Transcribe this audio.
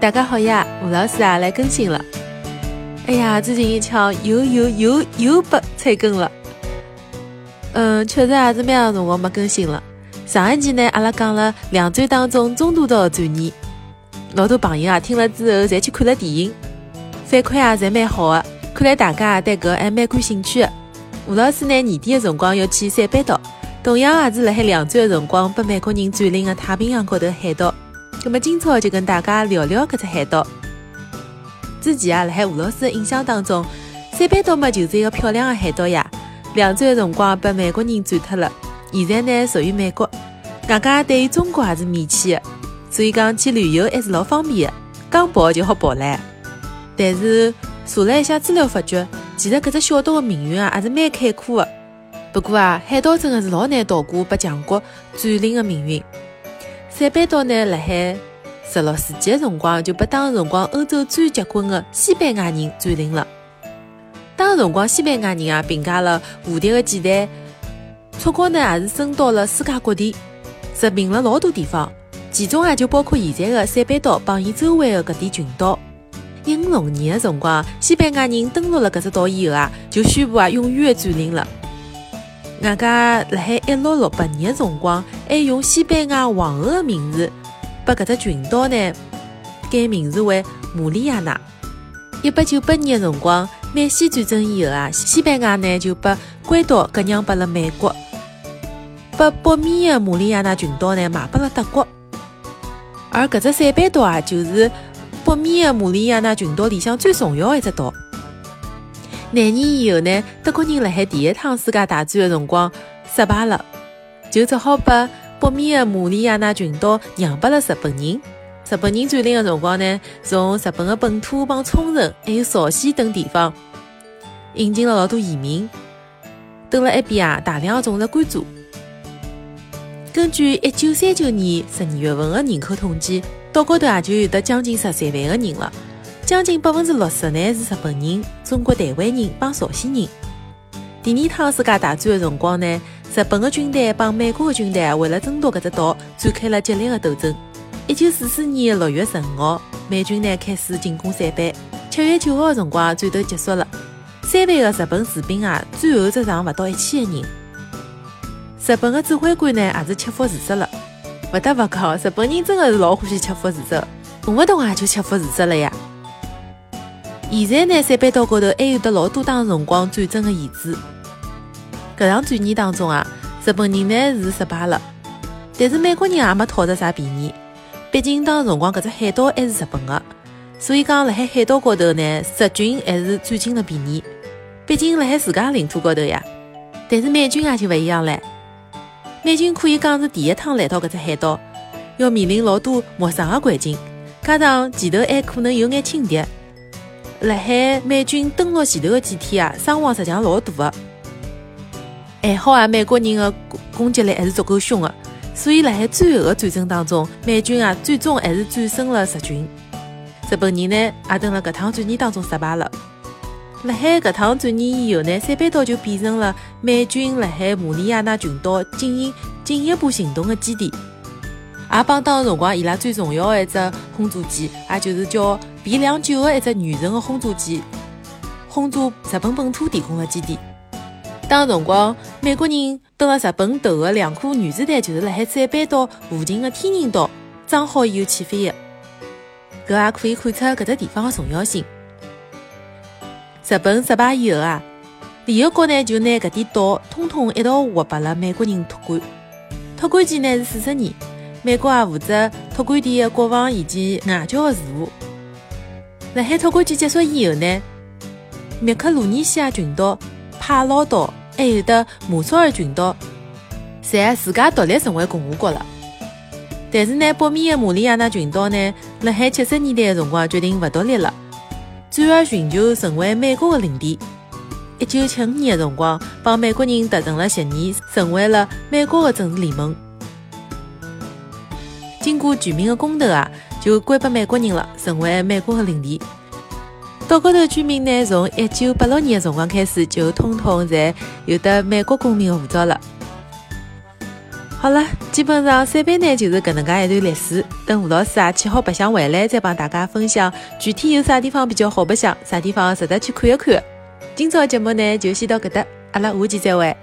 大家好呀，吴老师啊来更新了。哎呀，最近一枪又又又又被催更了。嗯，确实也是蛮长辰光没更新了。上一期呢，阿拉讲了两追当中中度的传言，老多朋友啊听了之后，侪去看了电影，反馈啊侪蛮好的。看来大家对搿还蛮感兴趣的。吴老师呢年底的辰光要去塞班岛，同样也是辣海两追的辰光被美国人占领的太平洋高头海岛。那么今朝就跟大家聊聊搿只海岛。之前啊，辣海吴老师的印象当中，塞班岛嘛就是一个漂亮的海岛呀。两战的辰光被美国人占脱了，现在呢属于美国。外加对于中国也是免签的，所以讲去旅游还是老方便的，刚跑就好跑唻。但是查了一下资料，发觉其实搿只小岛的命运啊还是蛮坎坷的。不过啊，海岛真的是老难逃过被强国占领的命运。塞班岛呢，辣海十六世纪的辰光就被当时辰光欧洲最结棍的西班牙人占领了。当时辰光，西班牙人啊，凭借了无敌的舰队，出国呢也是伸到了世界各地，殖民了老多地方，其中啊就包括现在的塞班岛帮伊周围的搿点群岛。一五六年的辰光，西班牙人登陆了搿只岛以后啊，就宣布啊永远的占领了。外加辣海一六六八年辰光，还用西班牙皇后的名字，把搿只群岛呢改名字为马里亚纳。一八九八年辰光，美西战争以后啊，西班牙呢就把关岛割让拨了美国，把北面的马里亚纳群岛呢卖拨了德国。而搿只塞班岛啊，就是北面的马里亚纳群岛里向最重要的一只岛。廿年以后呢，德国人辣海第一趟世界大战的辰光失败了，就只好把北面的马里亚纳群岛让拨了日本人。日本人占领的辰光呢，从日本的本土帮冲绳还有朝鲜等地方引进了老多移民，等了一边啊，大量种植甘蔗。根据一九三九年十二月份的人口统计，岛高头也就有得将近十三万个人了。将近百分之六十呢是日本人、中国台湾人帮朝鲜人。第二趟世界大战的辰光呢，日本的军队帮美国的军队为了争夺搿只岛展开了激烈的斗争。一九四四年六月十五号，美军呢开始进攻塞班。七月九号的辰光，战斗结束了。三万个日本士兵啊，最后只剩勿到一千个人。日本的指挥官呢也是切腹自杀了。勿得勿讲，日本人真的是老欢喜切腹自杀，动勿动啊就切腹自杀了呀。现在呢，塞班岛高头还有得老多当辰光战争的遗址。搿场战役当中啊，日本人呢是失败了，但是美国人也没讨着啥便宜。毕竟当辰光搿只海岛还是日本的，所以讲辣海海岛高头呢，日军还是占尽了便宜。毕竟辣海自家领土高头呀。但是美军也就勿一样唻，美军可以讲是第一趟来到搿只海岛，要面临老多陌生的环境，加上前头还可能有眼轻敌。辣海美军登陆前头的几天啊，伤亡实际上老大个。还好啊，美国人的攻攻击力还是足够凶的，所以辣海最后的战争当中，美军啊最终还是战胜了日军。日本人呢，也等了搿趟战役当中失败了。辣海搿趟战役以后呢，塞班岛就变成了美军辣海马里亚纳群岛进行进一步行动的基地。也帮当时辰光伊拉最重要的一只轰炸机，也就是叫 B 两九的一只远程的轰炸机，轰炸日本本土提供的基地。当辰光，美国人登了日本投的两颗原子弹，就是辣海塞班岛附近的天宁岛装好以后起飞的。搿也可以看出搿只地方的重要性。日本失败以后啊，联合国呢就拿搿点岛统统一道划拨了美国人托管，托管期呢是四十年。美国也负责托管地的国防以及外交的事务。辣海托管期结束以后呢，密克罗尼西亚群岛、帕劳岛还有的马绍尔群岛，侪自家独立成为共和国了。但是呢，北面的马里亚纳群岛呢，辣海七十年代的辰光决定勿独立了，转而寻求成为美国的领地。一九七五年的辰光，帮美国人达成了协议，成为了美国的政治联盟。经过全民的公投啊，就归拨美国人了，成为美国的领地。岛高头居民呢，从一九八六年的辰光开始，就统统侪有的美国公民的护照了。好了，基本上塞班呢就是搿能介一段历史。等吴老师啊去好白相回来，再帮大家分享具体有啥地方比较好白相，啥地方值得去看一看。今朝节目呢就先到搿搭，阿拉下期再会。